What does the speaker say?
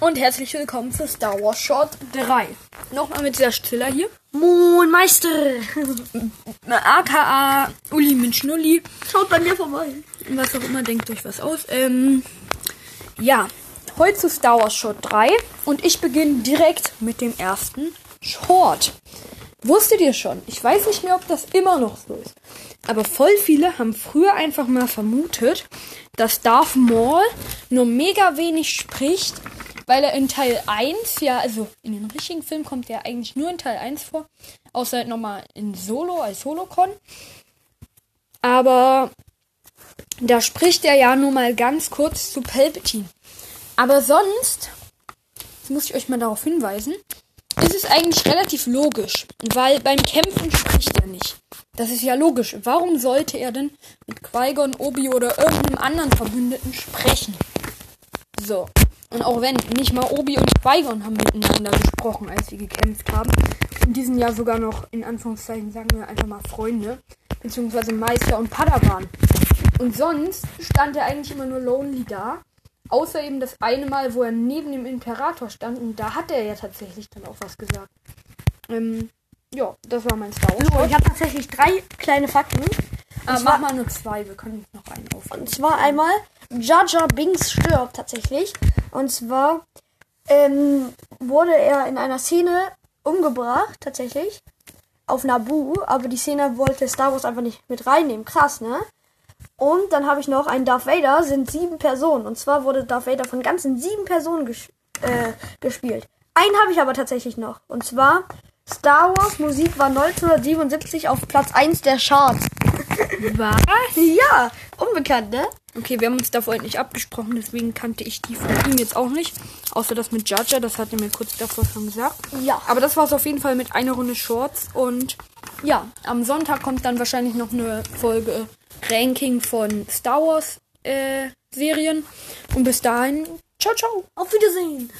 Und herzlich willkommen zu Star Wars Short 3. Nochmal mit der Stiller hier. Mondmeister. AKA Uli Minschnulli. Schaut bei mir vorbei. Was auch immer, denkt euch was aus. Ähm, ja, heute zu Star Wars Short 3. Und ich beginne direkt mit dem ersten Short. Wusstet ihr schon? Ich weiß nicht mehr, ob das immer noch so ist. Aber voll viele haben früher einfach mal vermutet, dass Darth Maul nur mega wenig spricht, weil er in Teil 1, ja, also in den richtigen Film kommt er eigentlich nur in Teil 1 vor, außer halt nochmal in Solo als Holocron. Aber da spricht er ja nur mal ganz kurz zu Palpatine. Aber sonst, jetzt muss ich euch mal darauf hinweisen, ist eigentlich relativ logisch, weil beim Kämpfen spricht er nicht. Das ist ja logisch. Warum sollte er denn mit Qui-Gon, Obi oder irgendeinem anderen Verbündeten sprechen? So. Und auch wenn, nicht mal Obi und Qui-Gon haben miteinander gesprochen, als sie gekämpft haben. Und die sind ja sogar noch, in Anführungszeichen, sagen wir einfach mal Freunde. Beziehungsweise Meister und Padawan. Und sonst stand er eigentlich immer nur lonely da. Außer eben das eine Mal, wo er neben dem Imperator stand. Und da hat er ja tatsächlich dann auch was gesagt. Ähm, ja, das war mein Star Wars. So, ich habe tatsächlich drei kleine Fakten. Ah, Und mach mal nur zwei, wir können noch einen aufnehmen. Und zwar einmal, Jar Jar Binks stirbt tatsächlich. Und zwar ähm, wurde er in einer Szene umgebracht, tatsächlich. Auf Naboo. Aber die Szene wollte Star Wars einfach nicht mit reinnehmen. Krass, ne? Und dann habe ich noch einen Darth Vader, sind sieben Personen. Und zwar wurde Darth Vader von ganzen sieben Personen ges äh, gespielt. Einen habe ich aber tatsächlich noch. Und zwar Star Wars Musik war 1977 auf Platz 1 der Charts. Was? Ja, unbekannt, ne? Okay, wir haben uns da vorhin nicht abgesprochen, deswegen kannte ich die von ihm jetzt auch nicht. Außer das mit Jaja, das hat er mir kurz davor schon gesagt. Ja. Aber das war es auf jeden Fall mit einer Runde Shorts. Und ja, am Sonntag kommt dann wahrscheinlich noch eine Folge Ranking von Star Wars äh, Serien. Und bis dahin, ciao, ciao. Auf Wiedersehen.